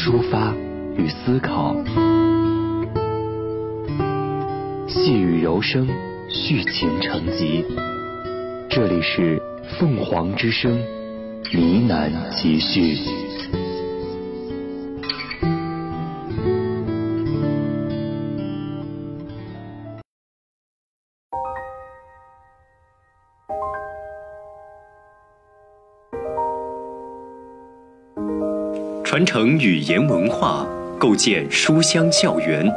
抒发与思考，细雨柔声，续情成集。这里是凤凰之声呢喃集序。传承语言文化，构建书香校园。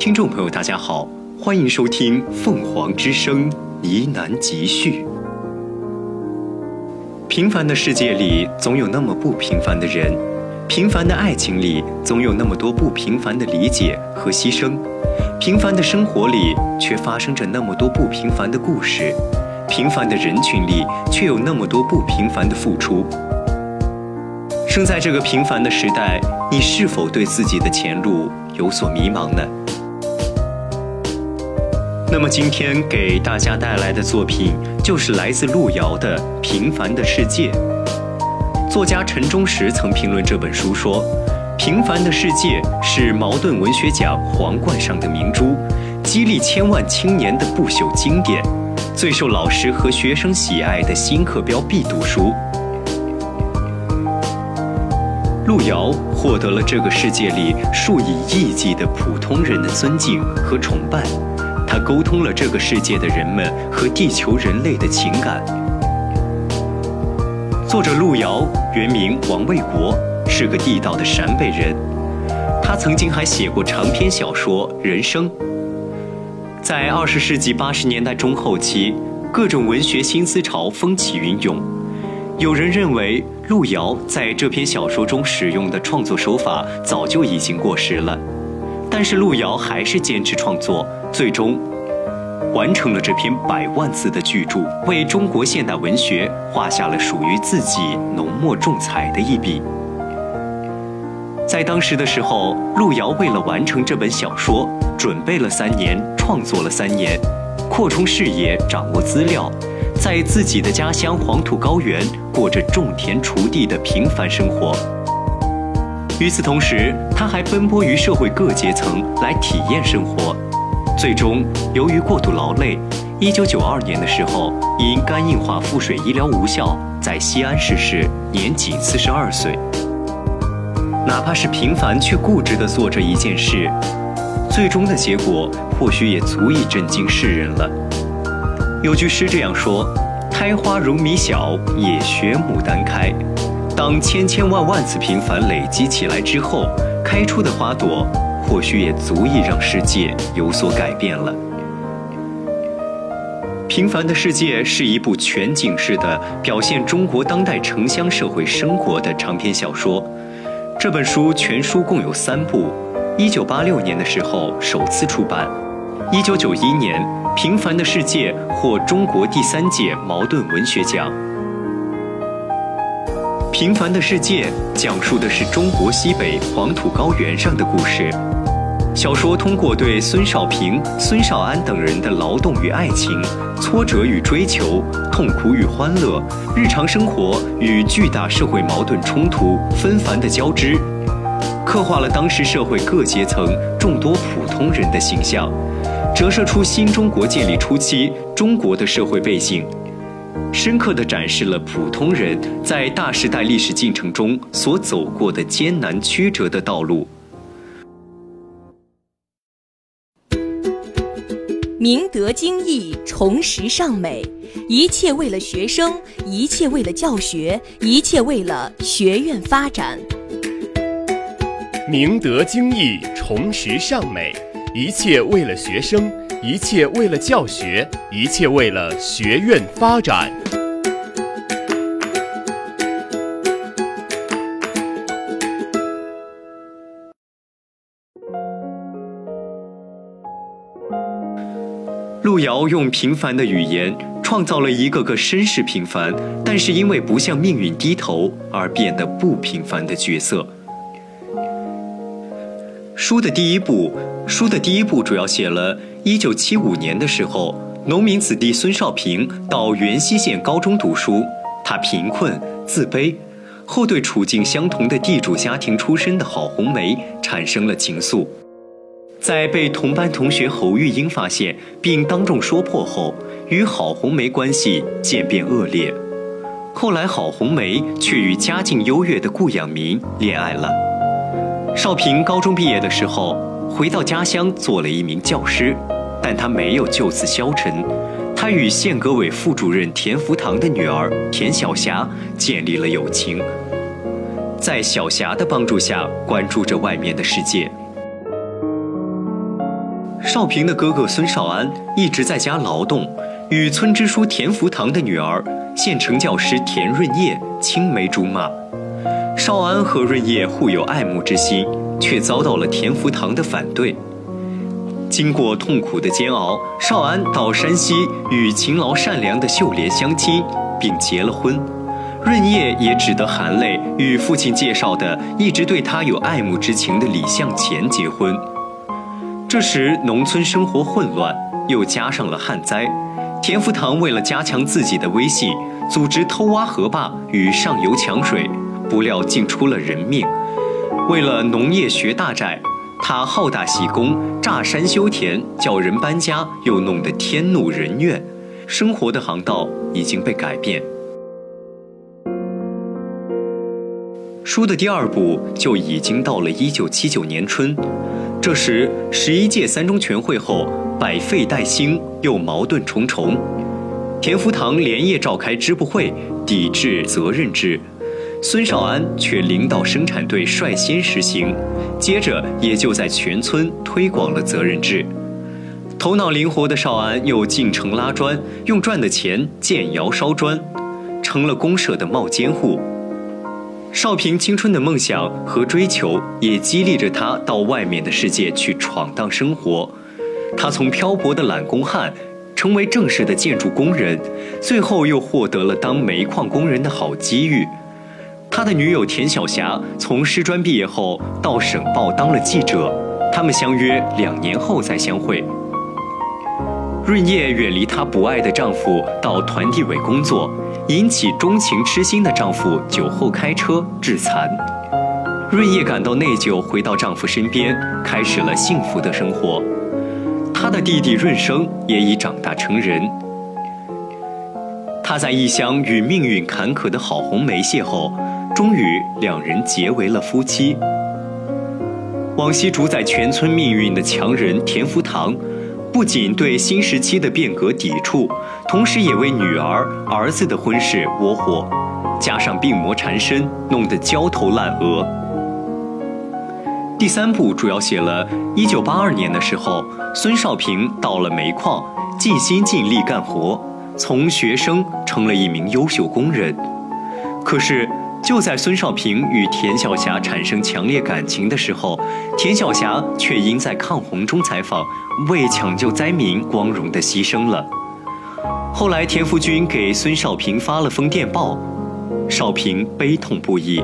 听众朋友，大家好，欢迎收听《凤凰之声》呢喃集序。平凡的世界里，总有那么不平凡的人；平凡的爱情里，总有那么多不平凡的理解和牺牲；平凡的生活里，却发生着那么多不平凡的故事；平凡的人群里，却有那么多不平凡的付出。生在这个平凡的时代，你是否对自己的前路有所迷茫呢？那么今天给大家带来的作品就是来自路遥的《平凡的世界》。作家陈忠实曾评论这本书说：“平凡的世界是茅盾文学奖皇冠上的明珠，激励千万青年的不朽经典，最受老师和学生喜爱的新课标必读书。”路遥获得了这个世界里数以亿计的普通人的尊敬和崇拜，他沟通了这个世界的人们和地球人类的情感。作者路遥原名王卫国，是个地道的陕北人。他曾经还写过长篇小说《人生》。在二十世纪八十年代中后期，各种文学新思潮风起云涌。有人认为，路遥在这篇小说中使用的创作手法早就已经过时了，但是路遥还是坚持创作，最终完成了这篇百万字的巨著，为中国现代文学画下了属于自己浓墨重彩的一笔。在当时的时候，路遥为了完成这本小说，准备了三年，创作了三年，扩充视野，掌握资料。在自己的家乡黄土高原过着种田锄地的平凡生活。与此同时，他还奔波于社会各阶层来体验生活。最终，由于过度劳累，1992年的时候因肝硬化腹水医疗无效，在西安逝世，年仅42岁。哪怕是平凡却固执地做着一件事，最终的结果或许也足以震惊世人了。有句诗这样说：“开花如米小，也学牡丹开。”当千千万万次平凡累积起来之后，开出的花朵，或许也足以让世界有所改变了。《平凡的世界》是一部全景式的表现中国当代城乡社会生活的长篇小说。这本书全书共有三部，一九八六年的时候首次出版，一九九一年。《平凡的世界》获中国第三届茅盾文学奖。《平凡的世界》讲述的是中国西北黄土高原上的故事。小说通过对孙少平、孙少安等人的劳动与爱情、挫折与追求、痛苦与欢乐、日常生活与巨大社会矛盾冲突纷繁的交织，刻画了当时社会各阶层众多普通人的形象。折射出新中国建立初期中国的社会背景，深刻地展示了普通人在大时代历史进程中所走过的艰难曲折的道路。明德精义，重实尚美，一切为了学生，一切为了教学，一切为了学院发展。明德精义，重实尚美。一切为了学生一切为了教学一切为了学院发展。路遥用平凡的语言创造了一个个身世平凡但是因为不向命运低头而变得不平凡的角色。书的第一部，书的第一部主要写了1975年的时候，农民子弟孙少平到元溪县高中读书，他贫困自卑，后对处境相同的地主家庭出身的郝红梅产生了情愫，在被同班同学侯玉英发现并当众说破后，与郝红梅关系渐变恶劣，后来郝红梅却与家境优越的顾养民恋爱了。少平高中毕业的时候，回到家乡做了一名教师，但他没有就此消沉，他与县革委副主任田福堂的女儿田晓霞建立了友情，在小霞的帮助下，关注着外面的世界。少平的哥哥孙少安一直在家劳动，与村支书田福堂的女儿县城教师田润叶青梅竹马。少安和润叶互有爱慕之心，却遭到了田福堂的反对。经过痛苦的煎熬，少安到山西与勤劳善良的秀莲相亲，并结了婚。润叶也只得含泪与父亲介绍的一直对他有爱慕之情的李向前结婚。这时农村生活混乱，又加上了旱灾，田福堂为了加强自己的威信，组织偷挖河坝与上游抢水。不料竟出了人命。为了农业学大寨，他好大喜功，炸山修田，叫人搬家，又弄得天怒人怨，生活的航道已经被改变。书的第二部就已经到了一九七九年春，这时十一届三中全会后百废待兴，又矛盾重重。田福堂连夜召开支部会，抵制责任制。孙少安却领导生产队率先实行，接着也就在全村推广了责任制。头脑灵活的少安又进城拉砖，用赚的钱建窑烧砖，成了公社的冒尖户。少平青春的梦想和追求也激励着他到外面的世界去闯荡生活。他从漂泊的揽工汉，成为正式的建筑工人，最后又获得了当煤矿工人的好机遇。他的女友田晓霞从师专毕业后到省报当了记者，他们相约两年后再相会。润叶远离她不爱的丈夫到团地委工作，引起钟情痴心的丈夫酒后开车致残。润叶感到内疚，回到丈夫身边，开始了幸福的生活。她的弟弟润生也已长大成人。他在异乡与命运坎坷的郝红梅邂逅。终于，两人结为了夫妻。往昔主宰全村命运的强人田福堂，不仅对新时期的变革抵触，同时也为女儿、儿子的婚事窝火，加上病魔缠身，弄得焦头烂额。第三部主要写了1982年的时候，孙少平到了煤矿，尽心尽力干活，从学生成了一名优秀工人。可是。就在孙少平与田晓霞产生强烈感情的时候，田晓霞却因在抗洪中采访，为抢救灾民光荣的牺牲了。后来田福军给孙少平发了封电报，少平悲痛不已。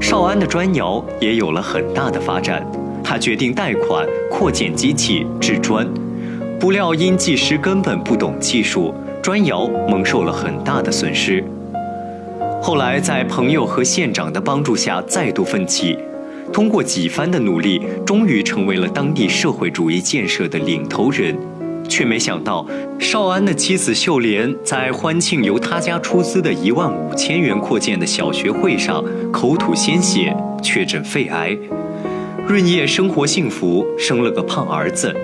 少安的砖窑也有了很大的发展，他决定贷款扩建机器制砖，不料因技师根本不懂技术，砖窑蒙受了很大的损失。后来，在朋友和县长的帮助下，再度奋起，通过几番的努力，终于成为了当地社会主义建设的领头人。却没想到，少安的妻子秀莲在欢庆由他家出资的一万五千元扩建的小学会上，口吐鲜血，确诊肺癌。润叶生活幸福，生了个胖儿子。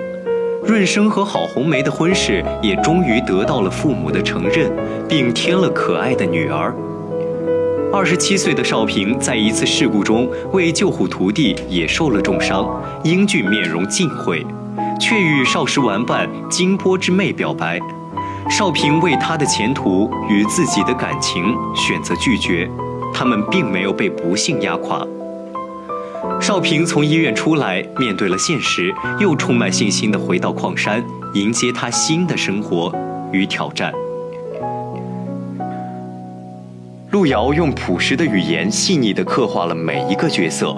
润生和郝红梅的婚事也终于得到了父母的承认，并添了可爱的女儿。二十七岁的少平在一次事故中为救护徒弟也受了重伤，英俊面容尽毁，却与少时玩伴金波之妹表白。少平为他的前途与自己的感情选择拒绝，他们并没有被不幸压垮。少平从医院出来，面对了现实，又充满信心地回到矿山，迎接他新的生活与挑战。路遥用朴实的语言，细腻地刻画了每一个角色。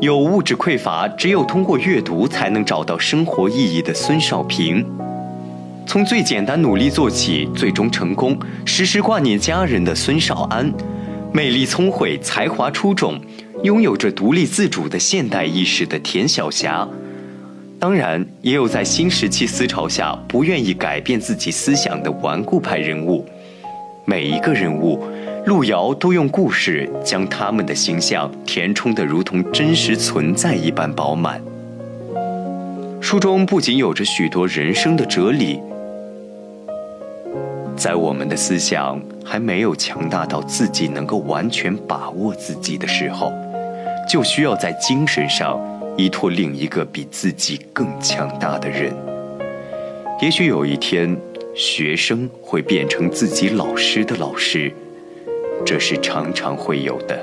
有物质匮乏，只有通过阅读才能找到生活意义的孙少平，从最简单努力做起，最终成功，时时挂念家人的孙少安，魅力聪慧，才华出众，拥有着独立自主的现代意识的田晓霞，当然也有在新时期思潮下不愿意改变自己思想的顽固派人物，每一个人物。路遥都用故事将他们的形象填充得如同真实存在一般饱满。书中不仅有着许多人生的哲理，在我们的思想还没有强大到自己能够完全把握自己的时候，就需要在精神上依托另一个比自己更强大的人。也许有一天，学生会变成自己老师的老师。这是常常会有的，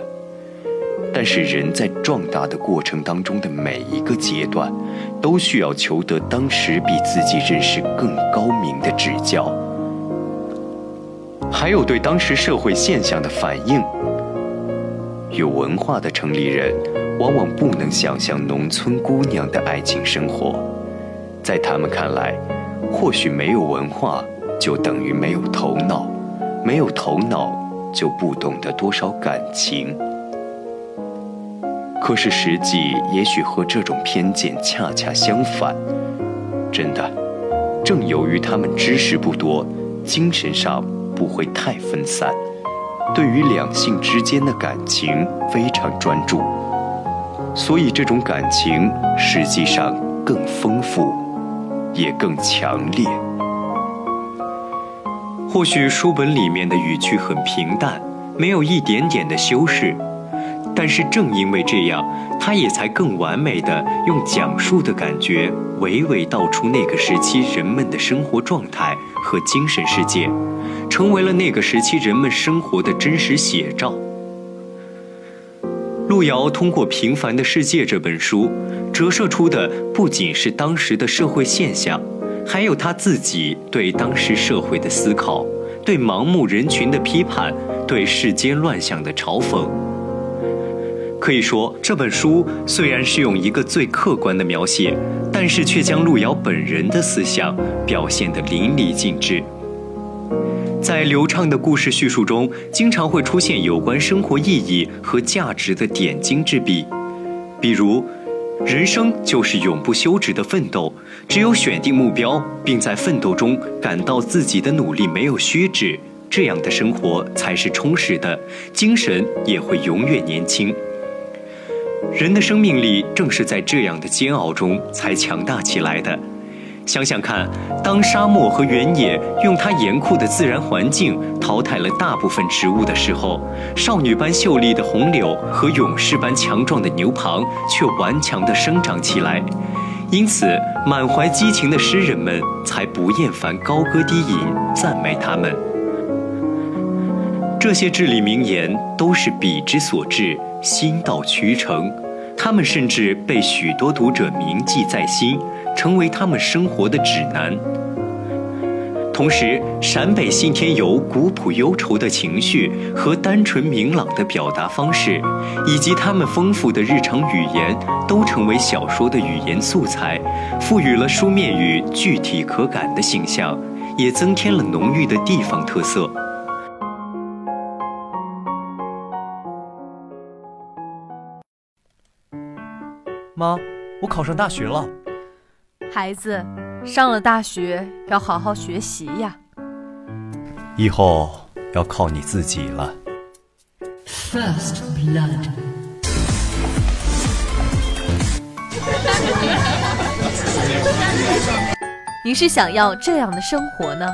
但是人在壮大的过程当中的每一个阶段，都需要求得当时比自己认识更高明的指教，还有对当时社会现象的反应。有文化的城里人，往往不能想象农村姑娘的爱情生活，在他们看来，或许没有文化就等于没有头脑，没有头脑。就不懂得多少感情，可是实际也许和这种偏见恰恰相反。真的，正由于他们知识不多，精神上不会太分散，对于两性之间的感情非常专注，所以这种感情实际上更丰富，也更强烈。或许书本里面的语句很平淡，没有一点点的修饰，但是正因为这样，它也才更完美的用讲述的感觉，娓娓道出那个时期人们的生活状态和精神世界，成为了那个时期人们生活的真实写照。路遥通过《平凡的世界》这本书，折射出的不仅是当时的社会现象。还有他自己对当时社会的思考，对盲目人群的批判，对世间乱象的嘲讽。可以说，这本书虽然是用一个最客观的描写，但是却将路遥本人的思想表现得淋漓尽致。在流畅的故事叙述中，经常会出现有关生活意义和价值的点睛之笔，比如。人生就是永不休止的奋斗，只有选定目标，并在奋斗中感到自己的努力没有虚掷，这样的生活才是充实的，精神也会永远年轻。人的生命力正是在这样的煎熬中才强大起来的。想想看，当沙漠和原野用它严酷的自然环境淘汰了大部分植物的时候，少女般秀丽的红柳和勇士般强壮的牛蒡却顽强地生长起来。因此，满怀激情的诗人们才不厌烦高歌低吟，赞美他们。这些至理名言都是笔之所至，心到渠成。他们甚至被许多读者铭记在心。成为他们生活的指南。同时，陕北信天游古朴忧愁的情绪和单纯明朗的表达方式，以及他们丰富的日常语言，都成为小说的语言素材，赋予了书面语具体可感的形象，也增添了浓郁的地方特色。妈，我考上大学了。孩子，上了大学要好好学习呀。以后要靠你自己了。First blood。您是想要这样的生活呢？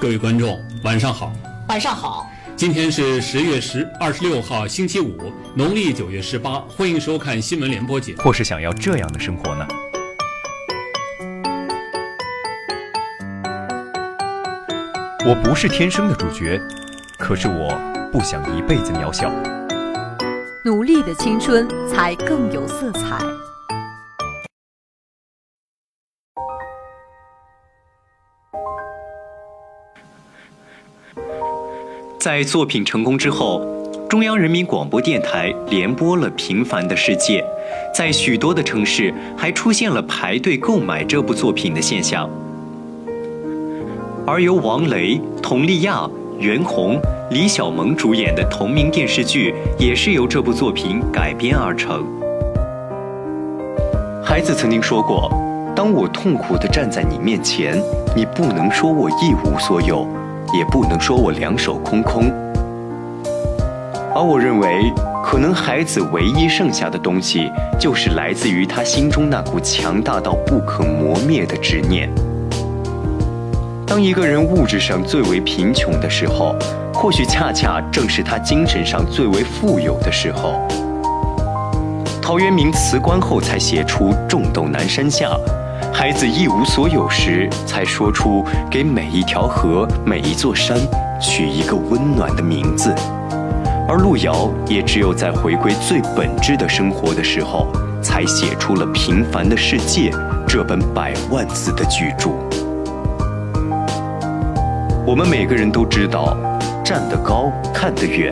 各位观众，晚上好。晚上好。今天是十月十二十六号，星期五，农历九月十八。欢迎收看新闻联播节。或是想要这样的生活呢？我不是天生的主角可是我不想一辈子渺小。努力的青春才更有色彩。在作品成功之后中央人民广播电台联播了平凡的世界在许多的城市还出现了排队购买这部作品的现象。而由王雷、佟丽娅、袁弘、李小萌主演的同名电视剧，也是由这部作品改编而成。孩子曾经说过：“当我痛苦地站在你面前，你不能说我一无所有，也不能说我两手空空。”而我认为，可能孩子唯一剩下的东西，就是来自于他心中那股强大到不可磨灭的执念。当一个人物质上最为贫穷的时候，或许恰恰正是他精神上最为富有的时候。陶渊明辞官后才写出“种豆南山下”，孩子一无所有时才说出“给每一条河、每一座山取一个温暖的名字”，而路遥也只有在回归最本质的生活的时候，才写出了《平凡的世界》这本百万字的巨著。我们每个人都知道，站得高，看得远，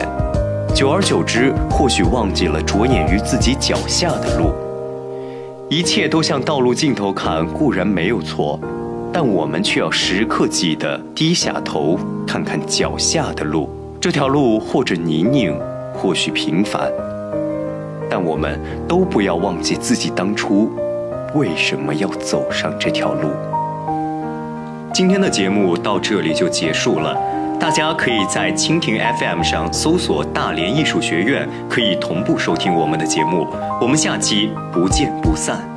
久而久之，或许忘记了着眼于自己脚下的路。一切都向道路尽头看，固然没有错，但我们却要时刻记得低下头看看脚下的路。这条路或者泥泞，或许平凡，但我们都不要忘记自己当初为什么要走上这条路。今天的节目到这里就结束了，大家可以在蜻蜓 FM 上搜索大连艺术学院，可以同步收听我们的节目。我们下期不见不散。